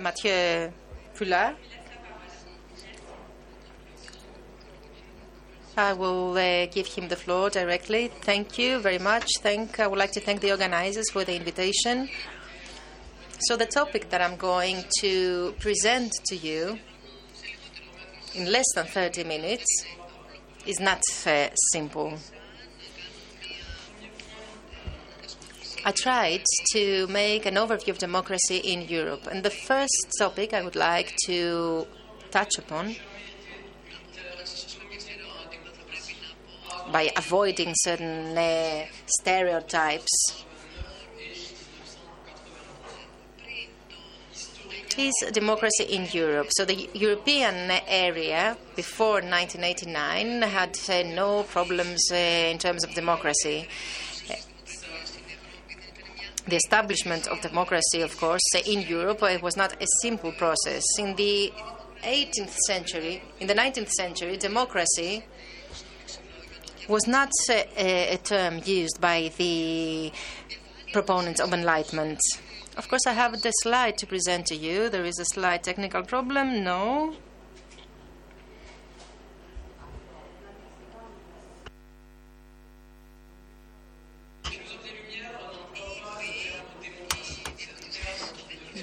Mathieu Fuller. I will uh, give him the floor directly. Thank you very much. Thank. I would like to thank the organizers for the invitation. So the topic that I'm going to present to you in less than 30 minutes is not uh, simple. I tried to make an overview of democracy in Europe, and the first topic I would like to touch upon by avoiding certain uh, stereotypes is democracy in Europe. So the European area before 1989 had uh, no problems uh, in terms of democracy. The establishment of democracy, of course, in Europe it was not a simple process. In the 18th century, in the 19th century, democracy was not a, a term used by the proponents of enlightenment. Of course, I have the slide to present to you. There is a slight technical problem. No.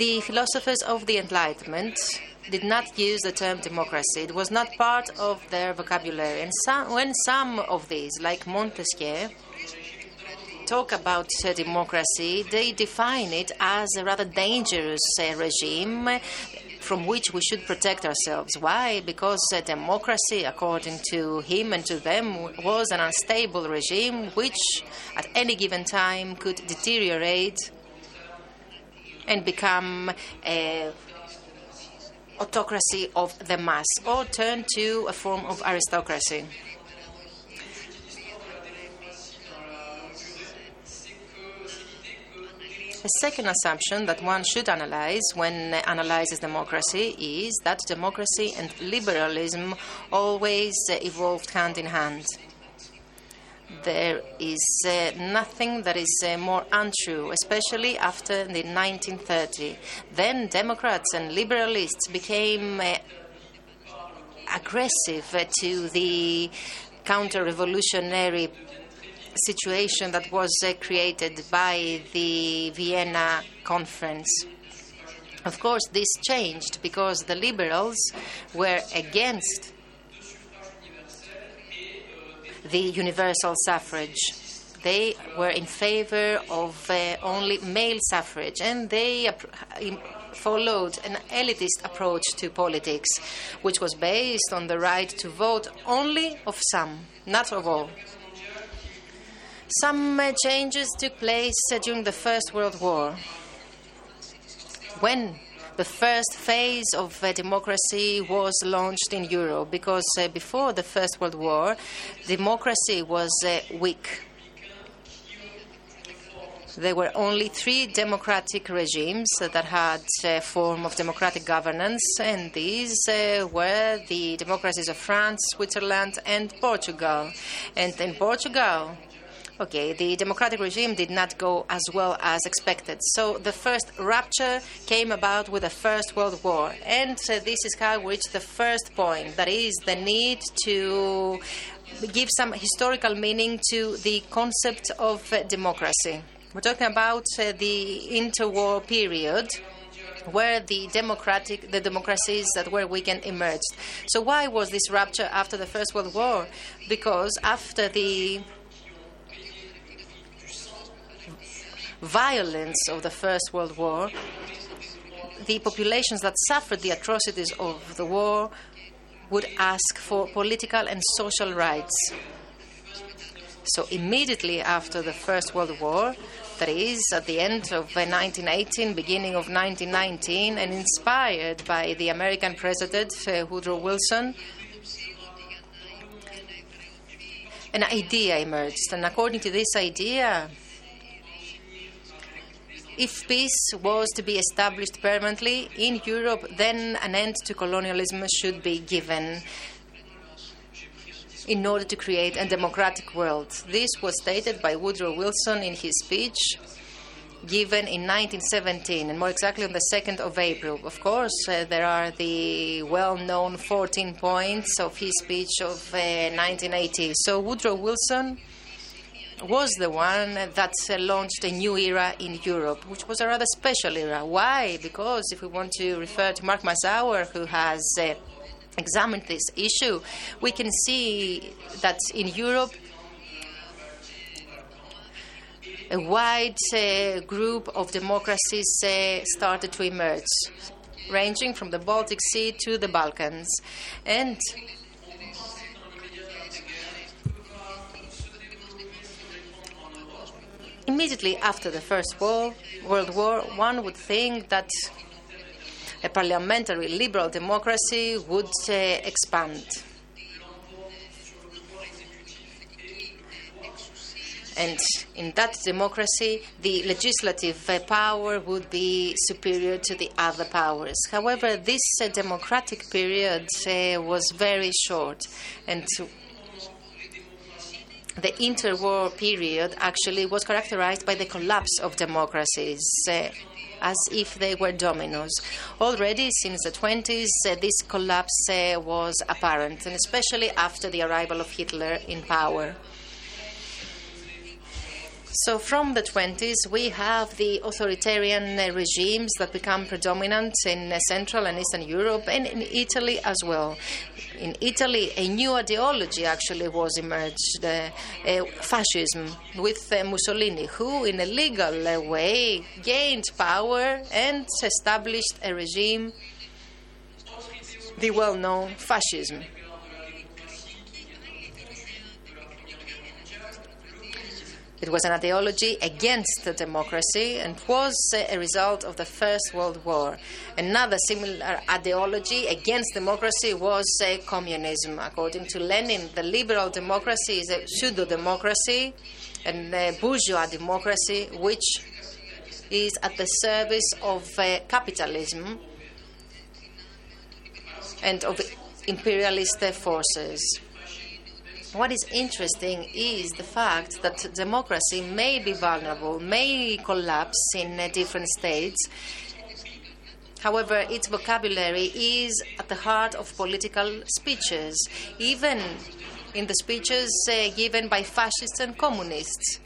The philosophers of the Enlightenment did not use the term democracy. It was not part of their vocabulary. And some, when some of these, like Montesquieu, talk about uh, democracy, they define it as a rather dangerous uh, regime from which we should protect ourselves. Why? Because uh, democracy, according to him and to them, was an unstable regime which, at any given time, could deteriorate and become a autocracy of the mass or turn to a form of aristocracy. A second assumption that one should analyze when analyzes democracy is that democracy and liberalism always evolved hand in hand. There is uh, nothing that is uh, more untrue, especially after the 1930. Then Democrats and liberalists became uh, aggressive to the counter-revolutionary situation that was uh, created by the Vienna Conference. Of course, this changed because the liberals were against the universal suffrage. They were in favor of uh, only male suffrage, and they followed an elitist approach to politics, which was based on the right to vote only of some, not of all. Some uh, changes took place uh, during the First World War. When the first phase of uh, democracy was launched in Europe, because uh, before the First World War, democracy was uh, weak. There were only three democratic regimes that had a form of democratic governance, and these uh, were the democracies of France, Switzerland, and Portugal. And in Portugal, Okay, the democratic regime did not go as well as expected. So the first rupture came about with the First World War. And uh, this is how we reach the first point that is, the need to give some historical meaning to the concept of uh, democracy. We're talking about uh, the interwar period where the democratic the democracies that were weakened emerged. So why was this rupture after the First World War? Because after the violence of the First World War, the populations that suffered the atrocities of the war would ask for political and social rights. So, immediately after the First World War, that is, at the end of 1918, beginning of 1919, and inspired by the American President uh, Woodrow Wilson, an idea emerged. And according to this idea, if peace was to be established permanently in Europe, then an end to colonialism should be given in order to create a democratic world. This was stated by Woodrow Wilson in his speech given in 1917, and more exactly on the 2nd of April. Of course, uh, there are the well known 14 points of his speech of uh, 1980. So Woodrow Wilson was the one that launched a new era in Europe, which was a rather special era. Why? Because if we want to refer to Mark Mazower, who has uh, examined this issue, we can see that in Europe, a wide uh, group of democracies uh, started to emerge, ranging from the Baltic Sea to the Balkans. And immediately after the First World War, one would think that a parliamentary liberal democracy would uh, expand. And in that democracy, the legislative uh, power would be superior to the other powers. However, this uh, democratic period uh, was very short, and the interwar period actually was characterized by the collapse of democracies. Uh, as if they were dominoes. Already since the 20s, uh, this collapse uh, was apparent, and especially after the arrival of Hitler in power. So, from the 20s, we have the authoritarian regimes that become predominant in Central and Eastern Europe and in Italy as well. In Italy, a new ideology actually was emerged uh, uh fascism with uh, Mussolini, who, in a legal way, gained power and established a regime, the well known fascism. It was an ideology against democracy and was a result of the First World War. Another similar ideology against democracy was communism. According to Lenin, the liberal democracy is a pseudo democracy and a bourgeois democracy which is at the service of uh, capitalism and of imperialist forces. What is interesting is the fact that democracy may be vulnerable, may collapse in uh, different states. However, its vocabulary is at the heart of political speeches, even in the speeches uh, given by fascists and communists.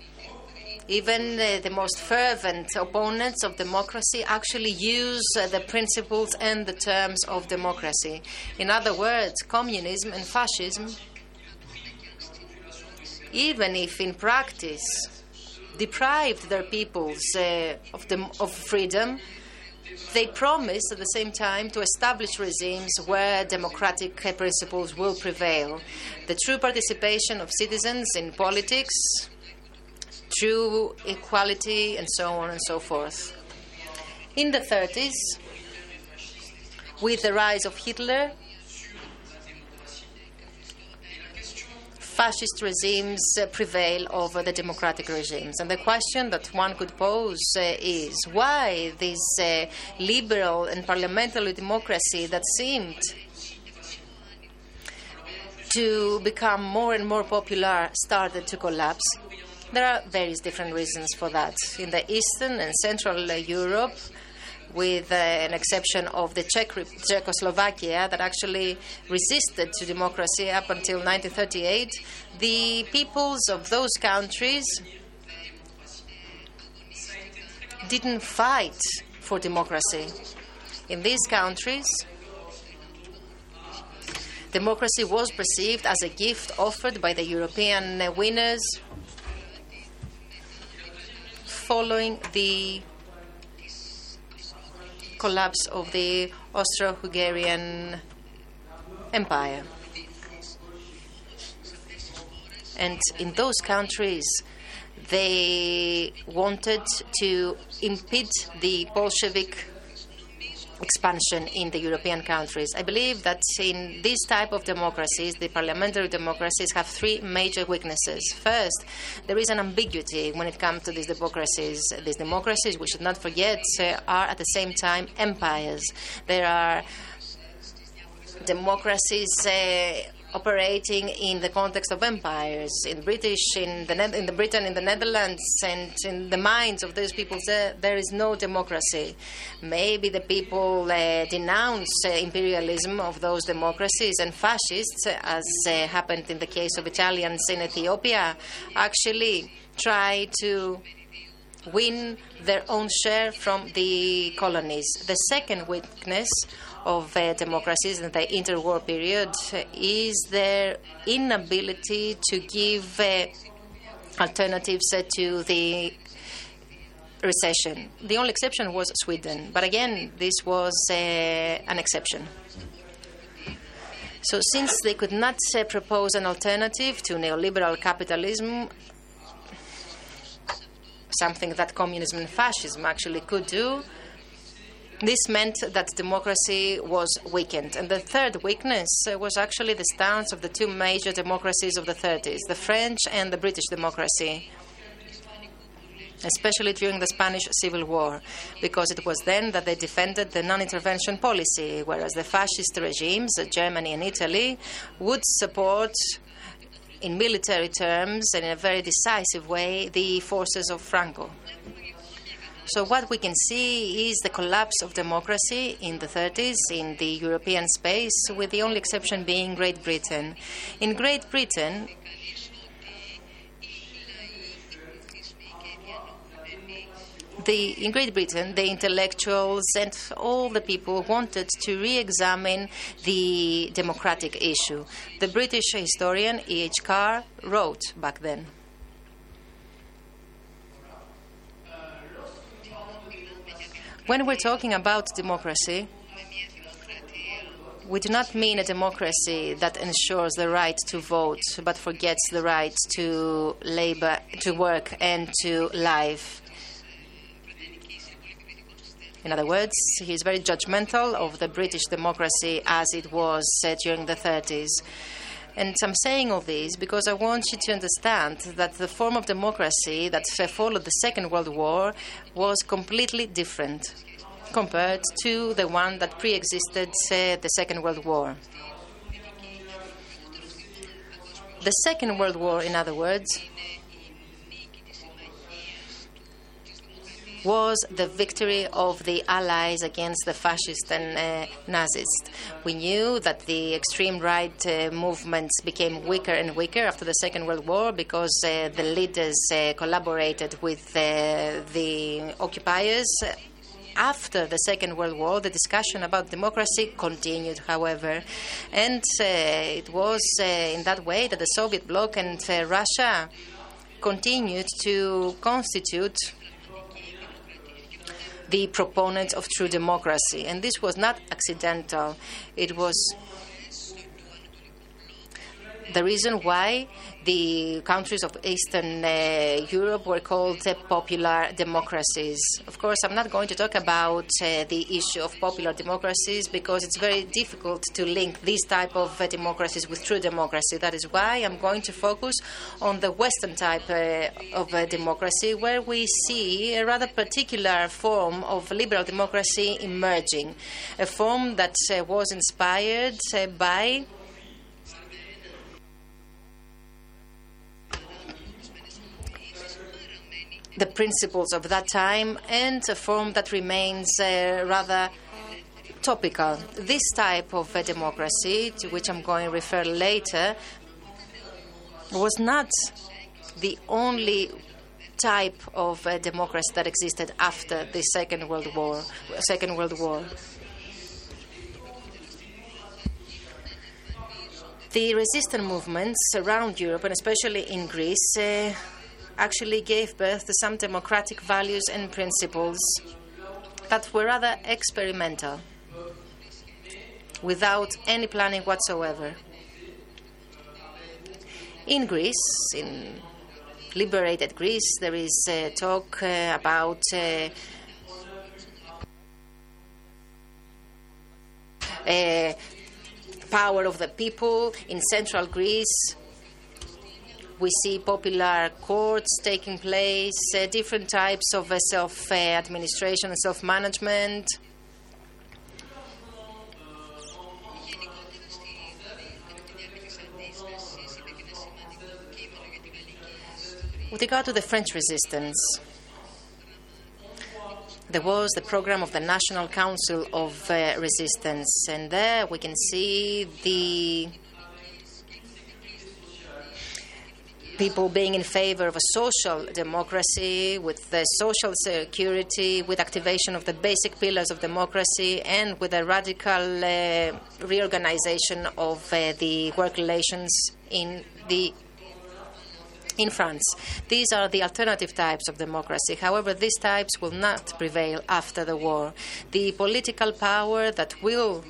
Even uh, the most fervent opponents of democracy actually use uh, the principles and the terms of democracy. In other words, communism and fascism even if in practice deprived their peoples uh, of, the, of freedom, they promised at the same time to establish regimes where democratic principles will prevail. The true participation of citizens in politics, true equality, and so on and so forth. In the 30s, with the rise of Hitler, fascist regimes uh, prevail over the democratic regimes. And the question that one could pose uh, is why this uh, liberal and parliamentary democracy that seemed to become more and more popular started to collapse. There are various different reasons for that. In the Eastern and Central Europe, with uh, an exception of the Czech Czechoslovakia that actually resisted to democracy up until 1938, the peoples of those countries didn't fight for democracy. In these countries, democracy was perceived as a gift offered by the European winners following the collapse of the Austro Hungarian Empire. And in those countries, they wanted to impede the Bolshevik expansion in the European countries. I believe that in this type of democracies, the parliamentary democracies have three major weaknesses. First, there is an ambiguity when it comes to these democracies. These democracies, we should not forget, uh, are at the same time empires. There are democracies. Uh, operating in the context of empires. In British, in the in the Britain, in the Netherlands, and in the minds of those people, there, there is no democracy. Maybe the people uh, denounce uh, imperialism of those democracies and fascists, as uh, happened in the case of Italians in Ethiopia, actually try to win their own share from the colonies. The second weakness of uh, democracies in the interwar period is their inability to give uh, alternatives uh, to the recession. The only exception was Sweden, but again, this was uh, an exception. So, since they could not uh, propose an alternative to neoliberal capitalism, something that communism and fascism actually could do, this meant that democracy was weakened. And the third weakness uh, was actually the stance of the two major democracies of the 30s, the French and the British democracy, especially during the Spanish Civil War, because it was then that they defended the non intervention policy, whereas the fascist regimes, Germany and Italy, would support in military terms and in a very decisive way the forces of Franco. So, what we can see is the collapse of democracy in the 30s in the European space, with the only exception being Great Britain. In Great Britain, the, in Great Britain, the intellectuals and all the people wanted to re examine the democratic issue. The British historian E.H. Carr wrote back then. When we're talking about democracy, we do not mean a democracy that ensures the right to vote but forgets the right to labor, to work, and to live. In other words, he is very judgmental of the British democracy as it was uh, during the 30s. And I'm saying all this because I want you to understand that the form of democracy that followed the Second World War was completely different compared to the one that pre existed uh, the Second World War. The Second World War, in other words, was the victory of the Allies against the fascists and uh, Nazis. We knew that the extreme right uh, movements became weaker and weaker after the Second World War because uh, the leaders uh, collaborated with uh, the occupiers. After the Second World War, the discussion about democracy continued, however, and uh, it was in that way that the Soviet bloc and Russia continued to constitute the proponents of true democracy. And this was not accidental, it was the reason why the countries of Eastern uh, Europe were called uh, popular democracies. Of course, I'm not going to talk about uh, the issue of popular democracies because it's very difficult to link these type of uh, democracies with true democracy. That is why I'm going to focus on the Western type uh, of uh, democracy, where we see a rather particular form of liberal democracy emerging, a form that was inspired by the principles of that time and a form that remains uh, rather topical. This type of uh, democracy, to which I'm going to refer later, was not the only type of uh, democracy that existed after the Second World War. Second World War. The resistance movements around Europe, and especially in Greece, uh, actually gave birth to some democratic values and principles that were rather experimental, without any planning whatsoever. In Greece, in liberated Greece, there is uh, talk uh, about uh, uh, power of the people in central Greece we see popular courts taking place, uh, different types of uh, self administration and self management. With regard to the French resistance, there was the program of the National Council of uh, Resistance, and there we can see the people being in favor of a social democracy with the social security, with activation of the basic pillars of democracy, and with a radical uh, reorganization of uh, the work relations in the in France. These are the alternative types of democracy. However, these types will not prevail after the war. The political power that will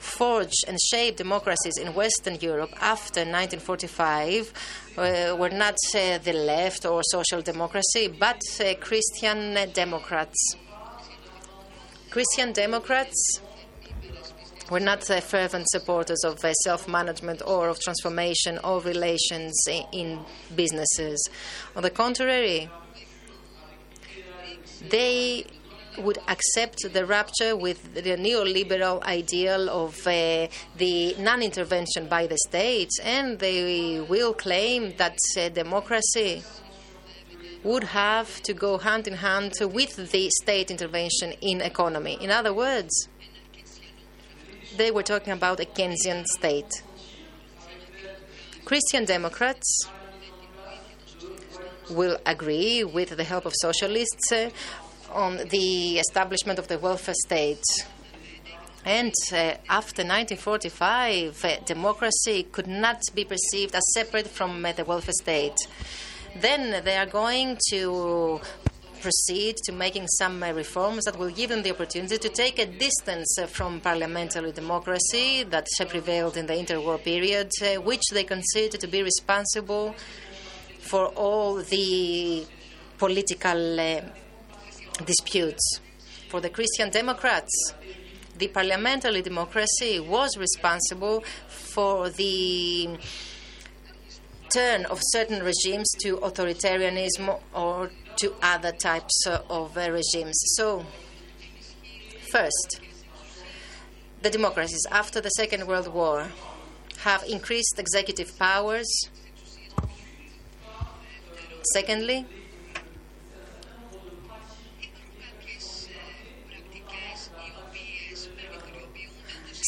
forge and shaped democracies in Western Europe after 1945 uh, were not uh, the left or social democracy, but uh, Christian Democrats. Christian Democrats were not fervent supporters of uh, self management or of transformation of relations in businesses. On the contrary, they would accept the rupture with the neoliberal ideal of uh, the non intervention by the states, and they will claim that uh, democracy would have to go hand in hand with the state intervention in economy. In other words, they were talking about a Keynesian state. Christian Democrats will agree with the help of socialists uh, on the establishment of the welfare state. And uh, after 1945, uh, democracy could not be perceived as separate from uh, the welfare state. Then they are going to proceed to making some uh, reforms that will give them the opportunity to take a distance uh, from parliamentary democracy that prevailed in the interwar period, uh, which they consider to be responsible for all the political disputes. For the Christian Democrats, the parliamentary democracy was responsible for the turn of certain regimes to authoritarianism or to other types of regimes. So, first, the democracies after the Second World War have increased executive powers. Secondly,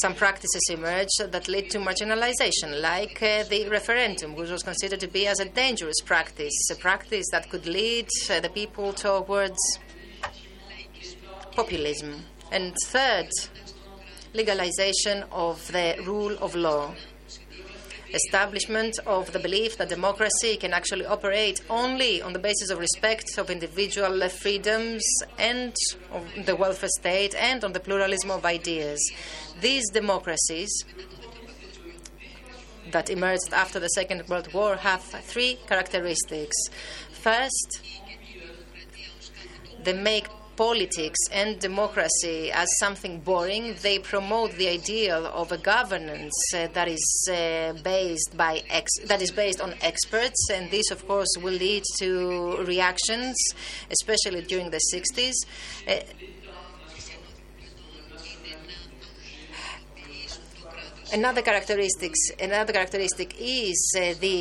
some practices emerged that lead to marginalization, like uh, the referendum, which was considered to be as a dangerous practice, a practice that could lead uh, the people towards populism. And third, legalization of the rule of law establishment of the belief that democracy can actually operate only on the basis of respect of individual freedoms and of the welfare state and on the pluralism of ideas. These democracies that emerged after the Second World War have three characteristics. First, they make politics and democracy as something boring. They promote the ideal of a governance uh, that is uh, based by ex- that is based on experts, and this, of course, will lead to reactions, especially during the 60s. Uh, another characteristics, another characteristic is uh, the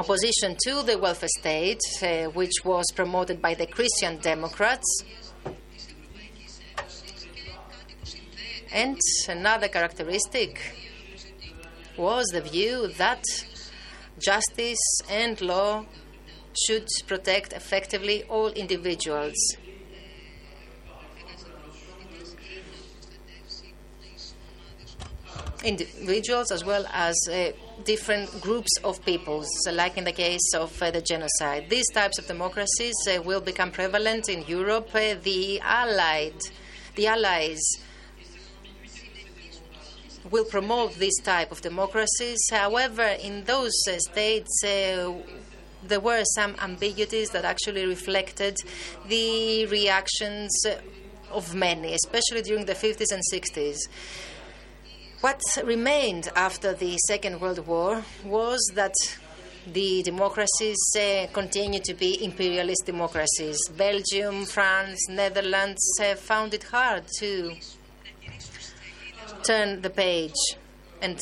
opposition to the welfare state, uh, which was promoted by the Christian Democrats. And another characteristic was the view that justice and law should protect effectively all individuals. Individuals as well as uh, different groups of peoples, like in the case of uh, the genocide. These types of democracies uh, will become prevalent in Europe. Uh, the allied, the allies will promote this type of democracies. However, in those uh, states, uh, there were some ambiguities that actually reflected the reactions of many, especially during the 50s and 60s. What remained after the Second World War was that the democracies uh, continue to be imperialist democracies. Belgium, France, Netherlands have found it hard to turn the page and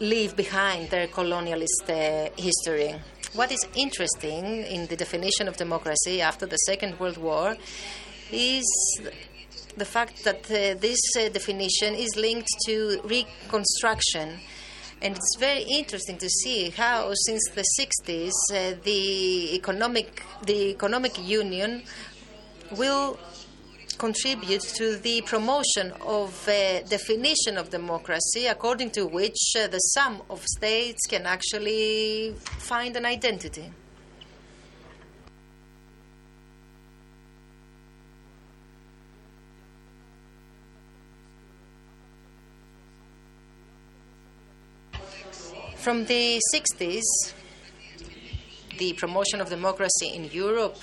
leave behind their colonialist uh, history. What is interesting in the definition of democracy after the Second World War is the fact that uh, this uh, definition is linked to reconstruction. And it's very interesting to see how, since the 60s, uh, the economic the economic union will contribute to the promotion of a definition of democracy according to which uh, the sum of states can actually find an identity. From the 60s, the promotion of democracy in Europe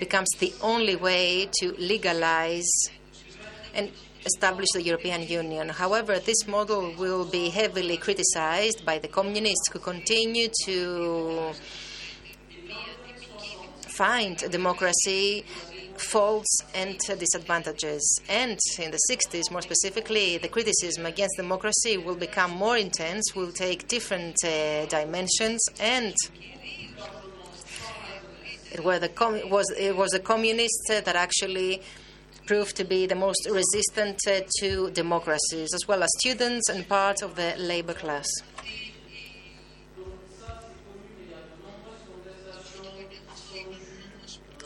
becomes the only way to legalize and establish the European Union. However, this model will be heavily criticized by the communists who continue to find democracy faults and disadvantages. And in the 60s, more specifically, the criticism against democracy will become more intense, will take different uh, dimensions, and it, were the com- was, it was the communists that actually proved to be the most resistant to democracies, as well as students and part of the labor class.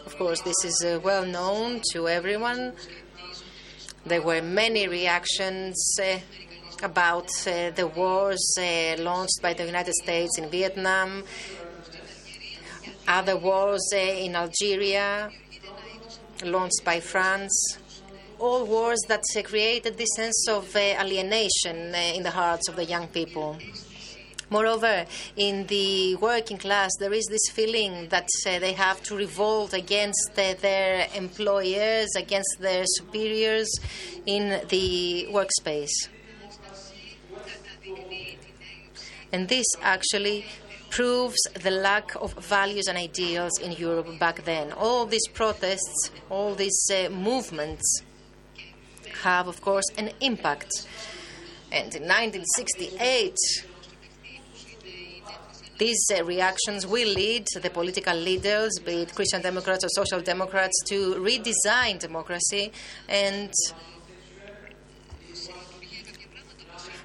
Of course, this is uh, well known to everyone. There were many reactions uh, about uh, the wars uh, launched by the United States in Vietnam, other wars uh, in Algeria launched by France. All wars that created this sense of alienation in the hearts of the young people. Moreover, in the working class, there is this feeling that uh, they have to revolt against uh, their employers, against their superiors in the workspace. And this actually proves the lack of values and ideals in Europe back then. All these protests, all these uh, movements have, of course, an impact. And in 1968, these uh, reactions will lead the political leaders, be it Christian Democrats or Social Democrats, to redesign democracy and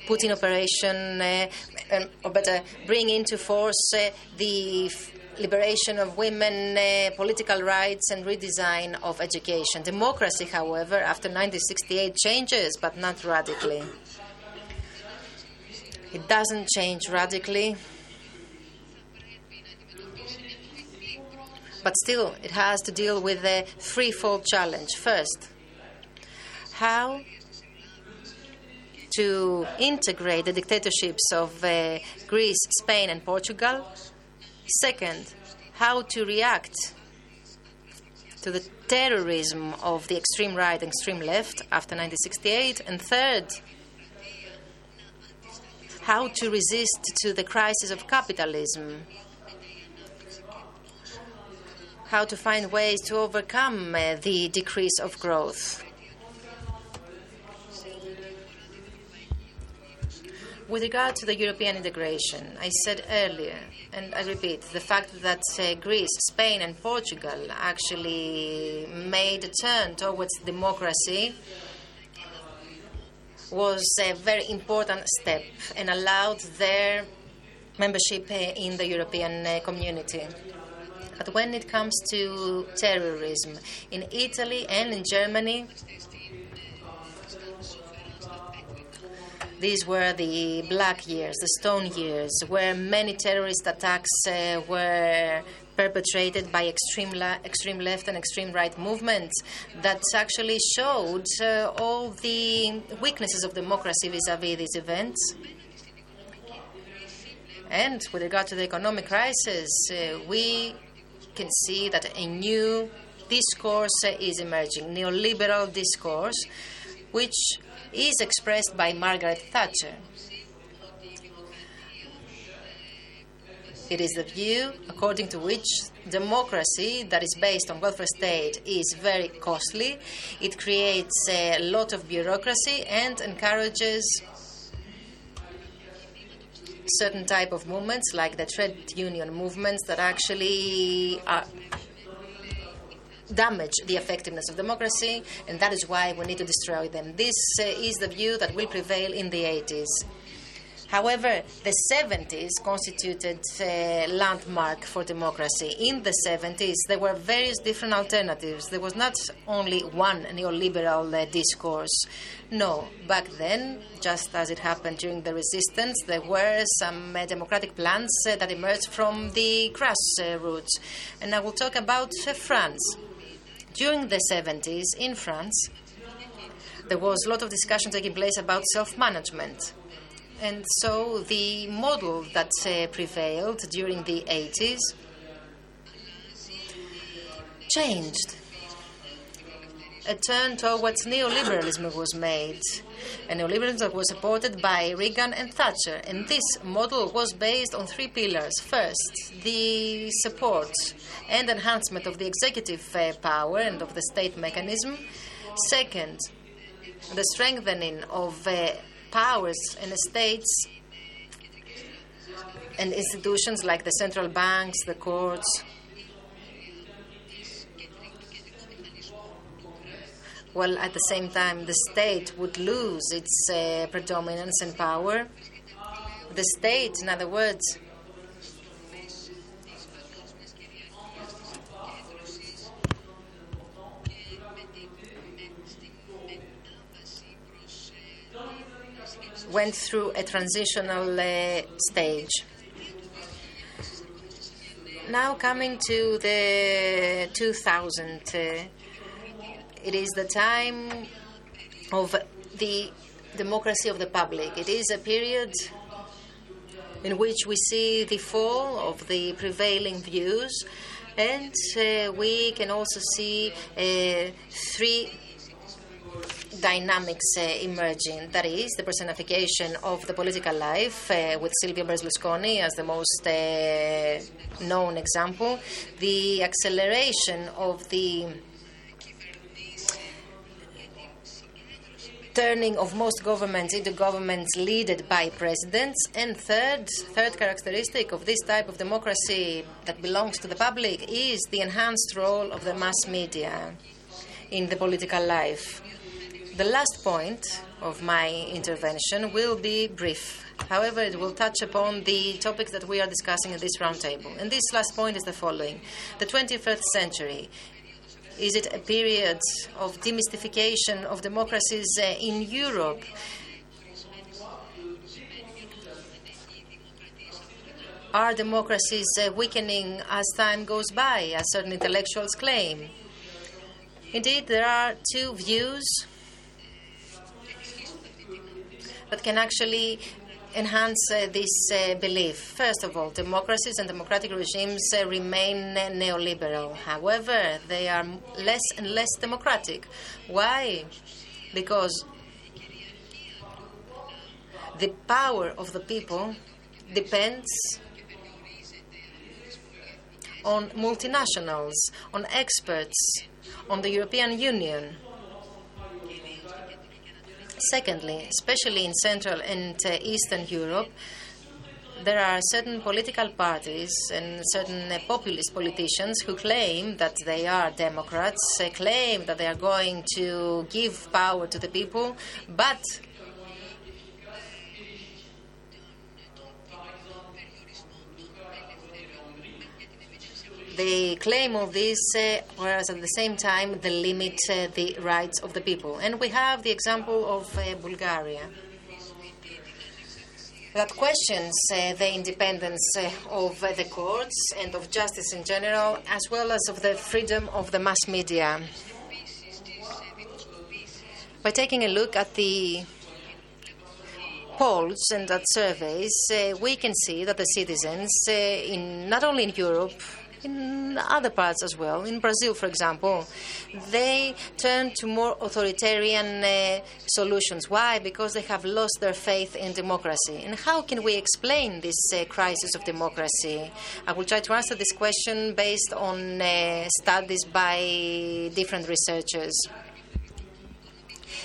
put in operation, uh, um, or better, bring into force uh, the liberation of women, uh, political rights, and redesign of education. Democracy, however, after 1968 changes, but not radically. It doesn't change radically But still, it has to deal with a threefold challenge. First, how to integrate the dictatorships of uh, Greece, Spain, and Portugal. Second, how to react to the terrorism of the extreme right and extreme left after 1968. And third, how to resist to the crisis of capitalism how to find ways to overcome uh, the decrease of growth. With regard to the European integration, I said earlier, and I repeat, the fact that uh, Greece, Spain, and Portugal actually made a turn towards democracy was a very important step and allowed their membership uh, in the European uh, community. But when it comes to terrorism, in Italy and in Germany, these were the black years, the stone years, where many terrorist attacks uh, were perpetrated by extreme, la- extreme left and extreme right movements that actually showed uh, all the weaknesses of democracy vis a vis these events. And with regard to the economic crisis, uh, we can see that a new discourse is emerging, neoliberal discourse, which is expressed by Margaret Thatcher. It is the view according to which democracy that is based on welfare state is very costly. It creates a lot of bureaucracy and encourages certain type of movements, like the trade union movements, that actually are damage the effectiveness of democracy, and that is why we need to destroy them. This uh, is the view that will prevail in the 80s. However, the 70s constituted a landmark for democracy. In the 70s, there were various different alternatives. There was not only one neoliberal uh, discourse. No, back then, just as it happened during the resistance, there were some uh, democratic plans uh, that emerged from the grassroots. And I will talk about uh, France. During the 70s in France, there was a lot of discussion taking place about self management. And so the model that uh, prevailed during the 80s changed. A turn towards neoliberalism was made. A neoliberalism was supported by Reagan and Thatcher. And this model was based on three pillars. First, the support and enhancement of the executive uh, power and of the state mechanism. Second, the strengthening of uh, powers in states and institutions like the central banks, the courts. While at the same time the state would lose its uh, predominance and power. The state, in other words, went through a transitional uh, stage. Now coming to the 2000, uh, it is the time of the democracy of the public. It is a period in which we see the fall of the prevailing views, and uh, we can also see uh, three dynamics uh, emerging. That is, the personification of the political life, uh, with Silvio Berlusconi as the most uh, known example, the acceleration of the turning of most governments into governments led by presidents. And third, third characteristic of this type of democracy that belongs to the public is the enhanced role of the mass media in the political life. The last point of my intervention will be brief. However, it will touch upon the topics that we are discussing in this roundtable. And this last point is the following The 21st century. Is it a period of demystification of democracies uh, in Europe? Are democracies uh, weakening as time goes by, as certain intellectuals claim? Indeed, there are two views that can actually enhance uh, this uh, belief. First of all, democracies and democratic regimes uh, remain neoliberal. However, they are less and less democratic. Why? Because the power of the people depends on multinationals, on experts, on the European Union. Secondly, especially in Central and uh, Eastern Europe, there are certain political parties and certain uh, populist politicians who claim that they are Democrats, uh, claim that they are going to give power to the people, but the claim of this, uh, whereas at the same time they limit uh, the rights of the people. And we have the example of uh, Bulgaria that questions uh, the independence uh, of uh, the courts and of justice in general, as well as of the freedom of the mass media. By taking a look at the polls and at surveys, we can see that the citizens, in not only in Europe, in other parts as well. In Brazil, for example, they turn to more authoritarian uh, solutions. Why? Because they have lost their faith in democracy. And how can we explain this uh, crisis of democracy? I will try to answer this question based on uh, studies by different researchers.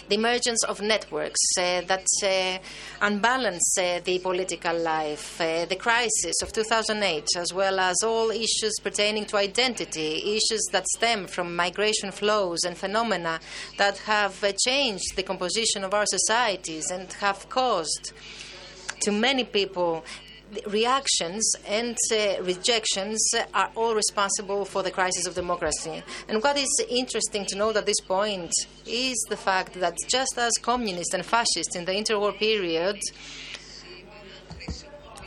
The emergence of networks uh, that uh, unbalance uh, the political life, the crisis of 2008, as well as all issues pertaining to identity, issues that stem from migration flows and phenomena that have changed the composition of our societies and have caused to many people reactions and uh, rejections are all responsible for the crisis of democracy. And what is interesting to note at this point is the fact that just as communists and fascists in the interwar period,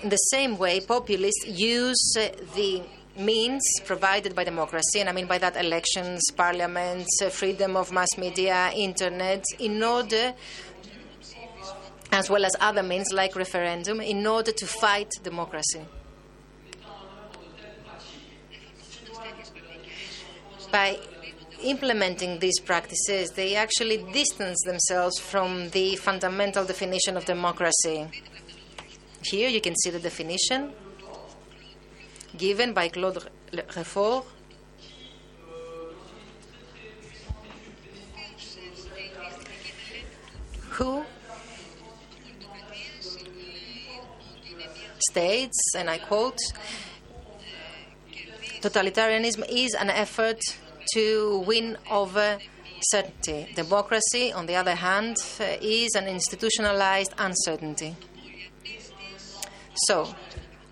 in the same way, populists use uh, the means provided by democracy, and I mean by that elections, parliaments, uh, freedom of mass media, internet, in order as well as other means like referendum, in order to fight democracy. By implementing these practices, they actually distance themselves from the fundamental definition of democracy. Here you can see the definition given by Claude Lefort. Who states, and I quote, totalitarianism is an effort to win over certainty. Democracy, on the other hand, is an institutionalized uncertainty. So,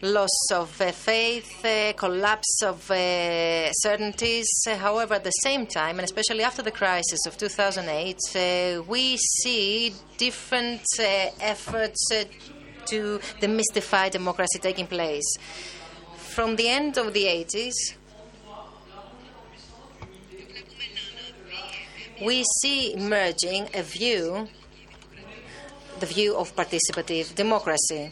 loss of uh, faith, uh, collapse of uh, certainties. however, at the same time, and especially after the crisis of 2008, uh, we see different uh, efforts uh, to demystify democracy taking place. From the end of the 80s, we see emerging a view, the view of participative democracy.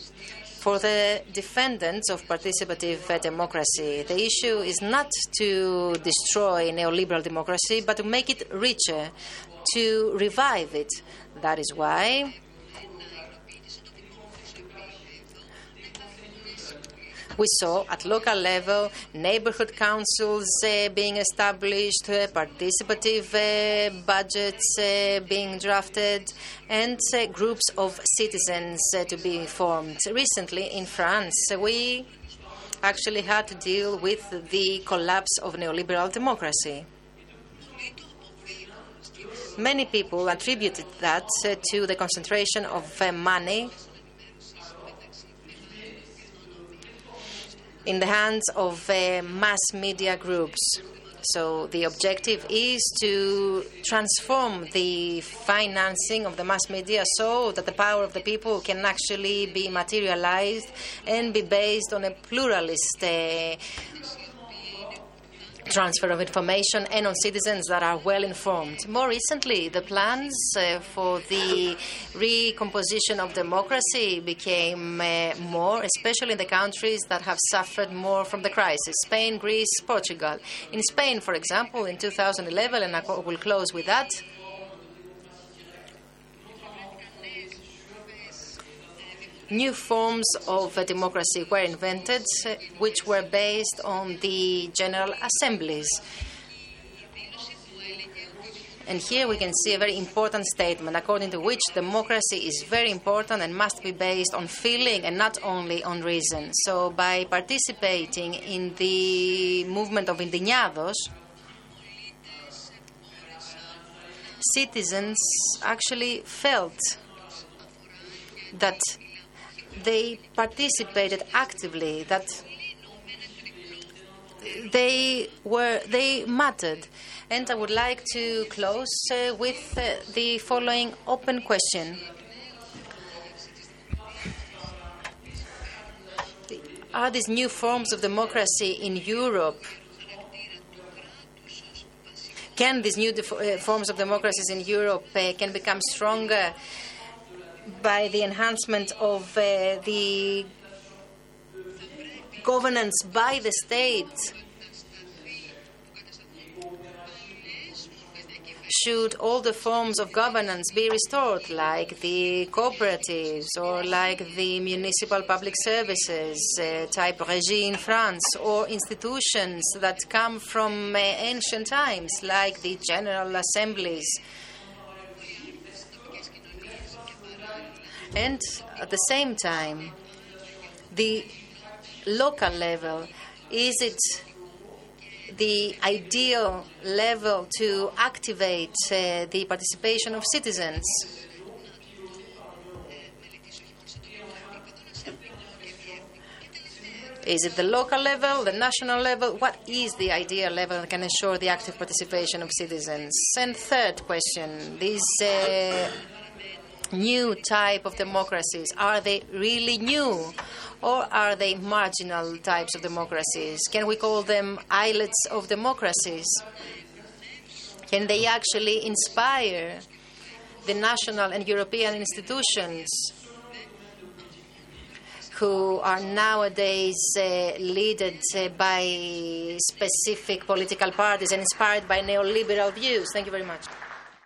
For the defendants of participative democracy, the issue is not to destroy neoliberal democracy, but to make it richer, to revive it. That is why We saw at local level neighborhood councils uh, being established, uh, participative uh, budgets being drafted, and groups of citizens to be formed. Recently in France, we actually had to deal with the collapse of neoliberal democracy. Many people attributed that to the concentration of money in the hands of uh, mass media groups. So the objective is to transform the financing of the mass media so that the power of the people can actually be materialized and be based on a pluralist uh, transfer of information and on citizens that are well informed. More recently, the plans uh, for the recomposition of democracy became uh, more, especially in the countries that have suffered more from the crisis Spain, Greece, Portugal. In Spain, for example, in 2011, and I will close with that. New forms of democracy were invented, which were based on the General Assemblies. And here we can see a very important statement according to which democracy is very important and must be based on feeling and not only on reason. So, by participating in the movement of Indignados, citizens actually felt that they participated actively, that they were they mattered. And I would like to close uh, with uh, the following open question. Are these new forms of democracy in Europe? Can these new uh, forms of democracies in Europe uh, can become stronger by the enhancement of uh, the governance by the state should all the forms of governance be restored, like the cooperatives or like the municipal public services uh, type regime in France, or institutions that come from uh, ancient times, like the general assemblies And at the same time, the local level, is it the ideal level to activate uh, the participation of citizens? Is it the local level, the national level? What is the ideal level that can ensure the active participation of citizens? And third question, these uh, new type of democracies, are they really new? Or are they marginal types of democracies? Can we call them islets of democracies? Can they actually inspire the national and European institutions who are nowadays uh, led uh, by specific political parties and inspired by neoliberal views. Thank you very much.